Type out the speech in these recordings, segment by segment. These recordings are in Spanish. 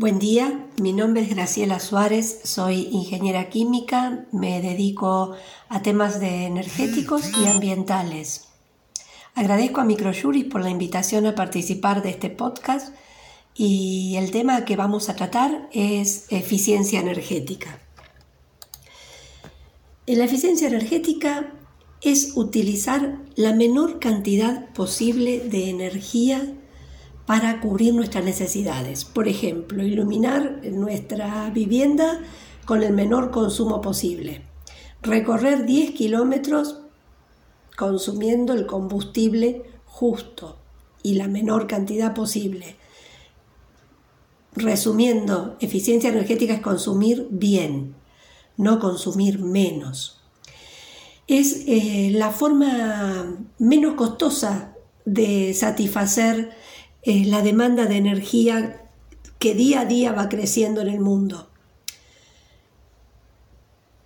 Buen día, mi nombre es Graciela Suárez, soy ingeniera química, me dedico a temas de energéticos y ambientales. Agradezco a Microjuris por la invitación a participar de este podcast y el tema que vamos a tratar es eficiencia energética. La eficiencia energética es utilizar la menor cantidad posible de energía para cubrir nuestras necesidades. Por ejemplo, iluminar nuestra vivienda con el menor consumo posible. Recorrer 10 kilómetros consumiendo el combustible justo y la menor cantidad posible. Resumiendo, eficiencia energética es consumir bien, no consumir menos. Es eh, la forma menos costosa de satisfacer la demanda de energía que día a día va creciendo en el mundo.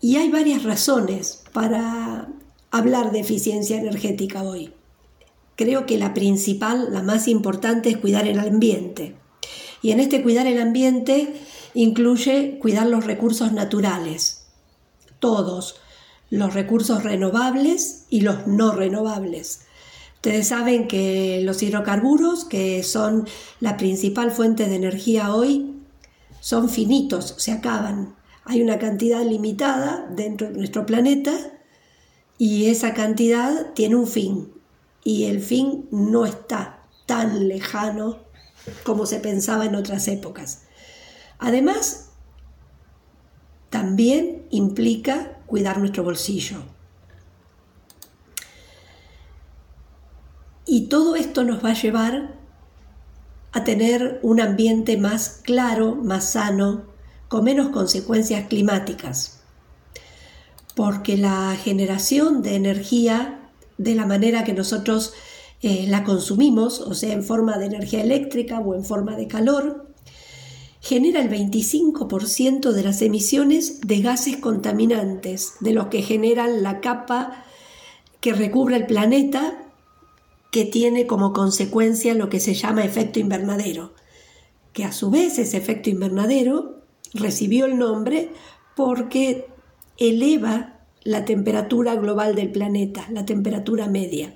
Y hay varias razones para hablar de eficiencia energética hoy. Creo que la principal, la más importante, es cuidar el ambiente. Y en este cuidar el ambiente incluye cuidar los recursos naturales, todos, los recursos renovables y los no renovables. Ustedes saben que los hidrocarburos, que son la principal fuente de energía hoy, son finitos, se acaban. Hay una cantidad limitada dentro de nuestro planeta y esa cantidad tiene un fin. Y el fin no está tan lejano como se pensaba en otras épocas. Además, también implica cuidar nuestro bolsillo. Y todo esto nos va a llevar a tener un ambiente más claro, más sano, con menos consecuencias climáticas. Porque la generación de energía, de la manera que nosotros eh, la consumimos, o sea, en forma de energía eléctrica o en forma de calor, genera el 25% de las emisiones de gases contaminantes, de los que generan la capa que recubre el planeta que tiene como consecuencia lo que se llama efecto invernadero, que a su vez ese efecto invernadero recibió el nombre porque eleva la temperatura global del planeta, la temperatura media.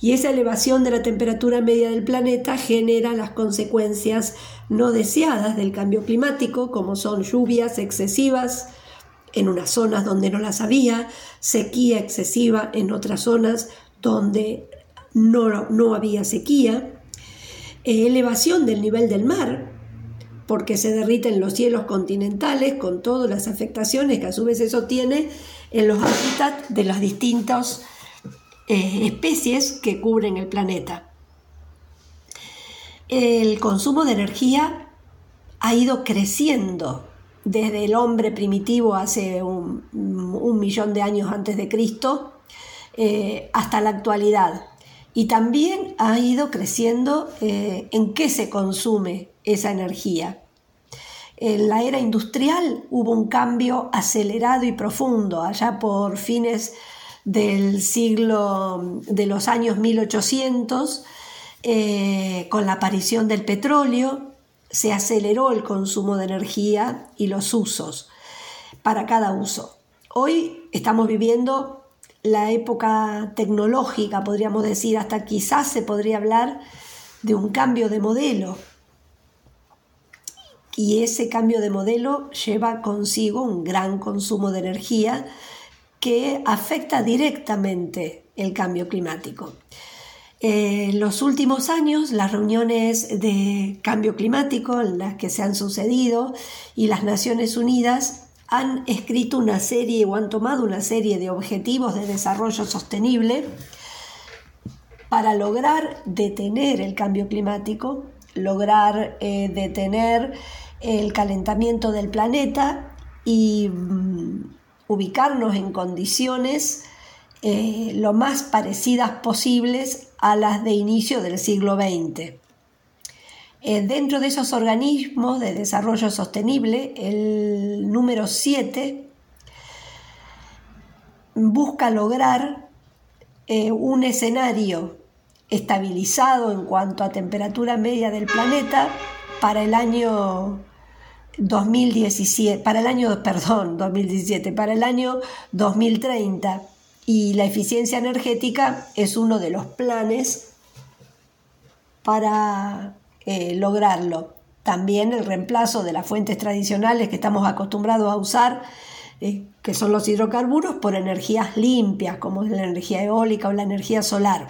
Y esa elevación de la temperatura media del planeta genera las consecuencias no deseadas del cambio climático, como son lluvias excesivas en unas zonas donde no las había, sequía excesiva en otras zonas donde no, había sequía, eh, elevación del nivel del mar, porque se derriten los cielos continentales con todas las afectaciones que a su vez eso tiene en los hábitats de las distintas eh, especies que cubren el planeta. El consumo de energía ha ido creciendo desde el hombre primitivo hace un, millón de años antes de Cristo eh, hasta la actualidad. Y también ha ido creciendo eh, en qué se consume esa energía. En la era industrial hubo un cambio acelerado y profundo, allá por fines del siglo de los años 1800, eh, con la aparición del petróleo, se aceleró el consumo de energía y los usos para cada uso. Hoy estamos viviendo la época tecnológica, podríamos decir, hasta quizás se podría hablar de un cambio de modelo. Y ese cambio de modelo lleva consigo un gran consumo de energía que afecta directamente el cambio climático. En los últimos años, las reuniones de cambio climático, las que se han sucedido, y las Naciones Unidas han escrito una serie o han tomado una serie de objetivos de desarrollo sostenible para lograr detener el cambio climático, lograr eh, detener el calentamiento del planeta y mm, ubicarnos en condiciones eh, lo más parecidas posibles a las de inicio del siglo XX. Eh, dentro de esos organismos de desarrollo sostenible, el número 7 busca lograr eh, un escenario estabilizado en cuanto a temperatura media del planeta para el año 2017, para el año, perdón, 2017, para el año 2030. Y la eficiencia energética es uno de los planes para eh, lograrlo. También el reemplazo de las fuentes tradicionales que estamos acostumbrados a usar, eh, que son los hidrocarburos, por energías limpias, como la energía eólica o la energía solar,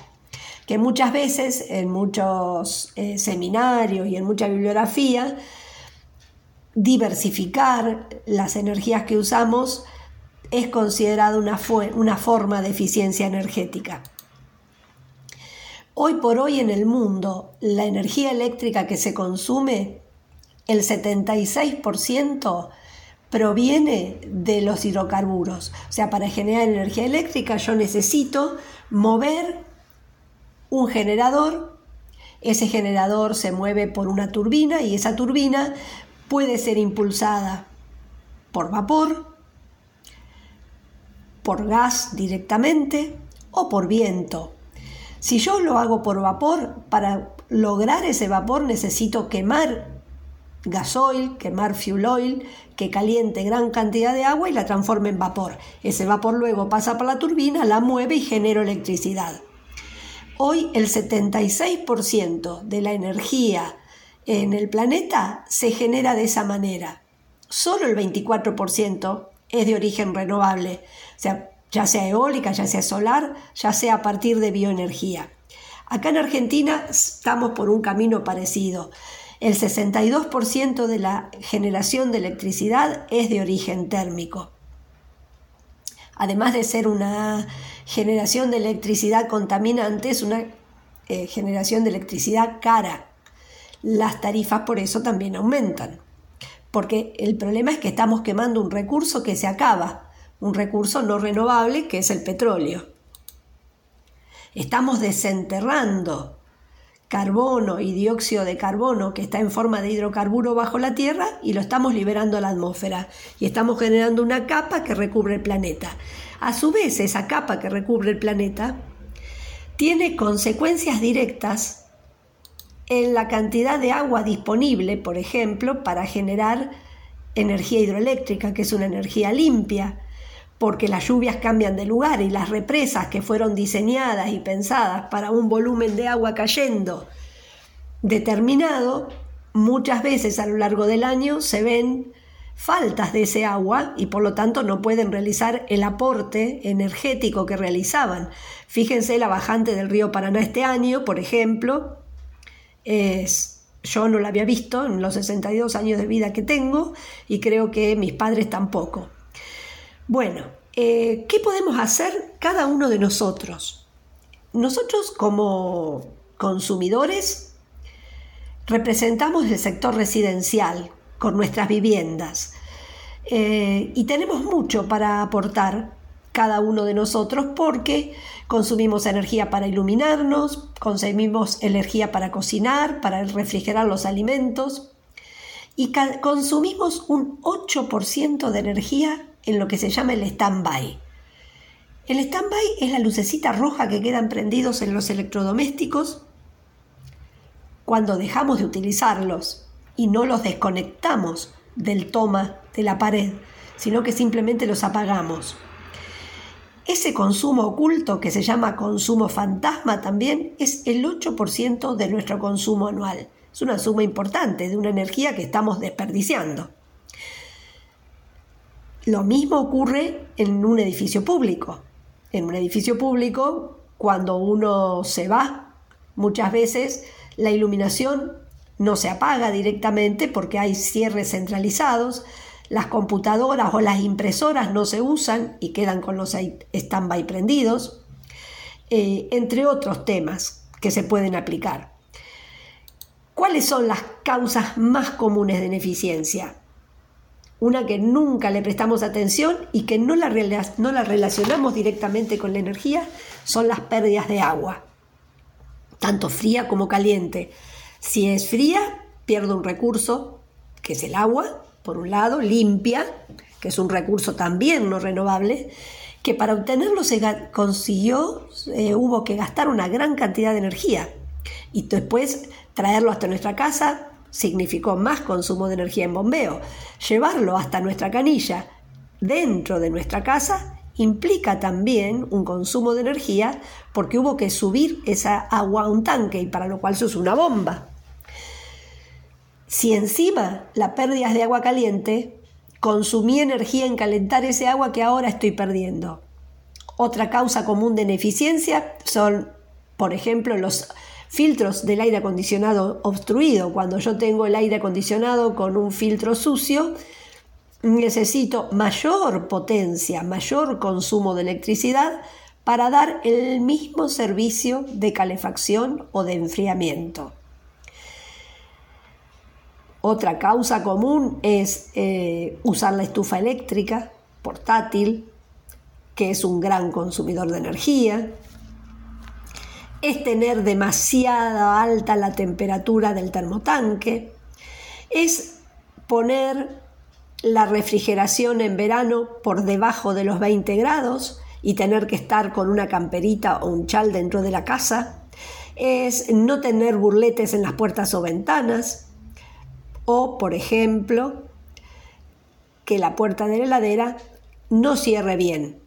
que muchas veces en muchos eh, seminarios y en mucha bibliografía, diversificar las energías que usamos es considerado una, una forma de eficiencia energética. Hoy por hoy en el mundo, la energía eléctrica que se consume, el 76% proviene de los hidrocarburos. O sea, para generar energía eléctrica yo necesito mover un generador. Ese generador se mueve por una turbina y esa turbina puede ser impulsada por vapor, por gas directamente o por viento. Si yo lo hago por vapor, para lograr ese vapor necesito quemar gasoil, quemar fuel oil, que caliente gran cantidad de agua y la transforme en vapor. Ese vapor luego pasa por la turbina, la mueve y genera electricidad. Hoy el 76% de la energía en el planeta se genera de esa manera. Solo el 24% es de origen renovable. O sea, ya sea eólica, ya sea solar, ya sea a partir de bioenergía. Acá en Argentina estamos por un camino parecido. El 62% de la generación de electricidad es de origen térmico. Además de ser una generación de electricidad contaminante, es una eh, generación de electricidad cara. Las tarifas por eso también aumentan. Porque el problema es que estamos quemando un recurso que se acaba un recurso no renovable que es el petróleo. Estamos desenterrando carbono y dióxido de carbono que está en forma de hidrocarburo bajo la Tierra y lo estamos liberando a la atmósfera y estamos generando una capa que recubre el planeta. A su vez, esa capa que recubre el planeta tiene consecuencias directas en la cantidad de agua disponible, por ejemplo, para generar energía hidroeléctrica, que es una energía limpia, porque las lluvias cambian de lugar y las represas que fueron diseñadas y pensadas para un volumen de agua cayendo determinado, muchas veces a lo largo del año se ven faltas de ese agua y por lo tanto no pueden realizar el aporte energético que realizaban. Fíjense la bajante del río Paraná este año, por ejemplo, es, yo no la había visto en los 62 años de vida que tengo y creo que mis padres tampoco. Bueno, eh, ¿qué podemos hacer cada uno de nosotros? Nosotros como consumidores representamos el sector residencial con nuestras viviendas eh, y tenemos mucho para aportar cada uno de nosotros porque consumimos energía para iluminarnos, consumimos energía para cocinar, para refrigerar los alimentos y consumimos un 8% de energía en lo que se llama el stand-by. El stand-by es la lucecita roja que quedan prendidos en los electrodomésticos cuando dejamos de utilizarlos y no los desconectamos del toma de la pared, sino que simplemente los apagamos. Ese consumo oculto, que se llama consumo fantasma también, es el 8% de nuestro consumo anual. Es una suma importante de una energía que estamos desperdiciando. Lo mismo ocurre en un edificio público. En un edificio público, cuando uno se va, muchas veces la iluminación no se apaga directamente porque hay cierres centralizados, las computadoras o las impresoras no se usan y quedan con los stand-by prendidos, eh, entre otros temas que se pueden aplicar. ¿Cuáles son las causas más comunes de ineficiencia? Una que nunca le prestamos atención y que no la, no la relacionamos directamente con la energía, son las pérdidas de agua, tanto fría como caliente. Si es fría, pierdo un recurso, que es el agua, por un lado, limpia, que es un recurso también no renovable, que para obtenerlo se consiguió, eh, hubo que gastar una gran cantidad de energía y después traerlo hasta nuestra casa, significó más consumo de energía en bombeo. Llevarlo hasta nuestra canilla dentro de nuestra casa implica también un consumo de energía porque hubo que subir esa agua a un tanque y para lo cual se usa una bomba. Si encima la pérdida de agua caliente, consumí energía en calentar ese agua que ahora estoy perdiendo. Otra causa común de ineficiencia son, por ejemplo, los filtros del aire acondicionado obstruido. Cuando yo tengo el aire acondicionado con un filtro sucio, necesito mayor potencia, mayor consumo de electricidad para dar el mismo servicio de calefacción o de enfriamiento. Otra causa común es eh, usar la estufa eléctrica portátil, que es un gran consumidor de energía. Es tener demasiada alta la temperatura del termotanque. Es poner la refrigeración en verano por debajo de los 20 grados y tener que estar con una camperita o un chal dentro de la casa, es no tener burletes en las puertas o ventanas, o, por ejemplo, que la puerta de la heladera no cierre bien.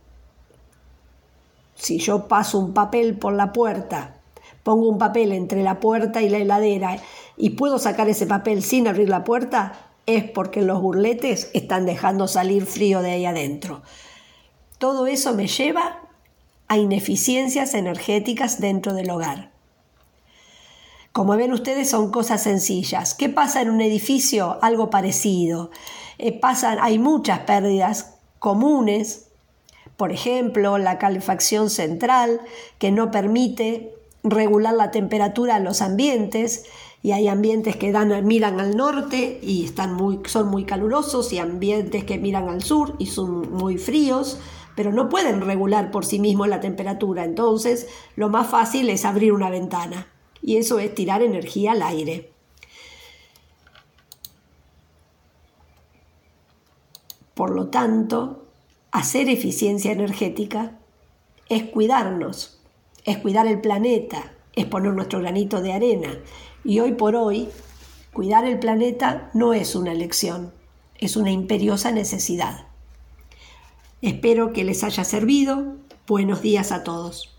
Si yo paso un papel por la puerta, pongo un papel entre la puerta y la heladera y puedo sacar ese papel sin abrir la puerta, es porque los burletes están dejando salir frío de ahí adentro. Todo eso me lleva a ineficiencias energéticas dentro del hogar. Como ven ustedes son cosas sencillas. ¿Qué pasa en un edificio? Algo parecido. Eh, hay muchas pérdidas comunes, por ejemplo, la calefacción central que no permite regular la temperatura en los ambientes y hay ambientes que dan, miran al norte y están muy, son muy calurosos y ambientes que miran al sur y son muy fríos, pero no pueden regular por sí mismos la temperatura. Entonces, lo más fácil es abrir una ventana y eso es tirar energía al aire. Por lo tanto, hacer eficiencia energética es cuidarnos, es cuidar el planeta, es poner nuestro granito de arena, y hoy por hoy, cuidar el planeta no es una elección, es una imperiosa necesidad. Espero que les haya servido. Buenos días a todos.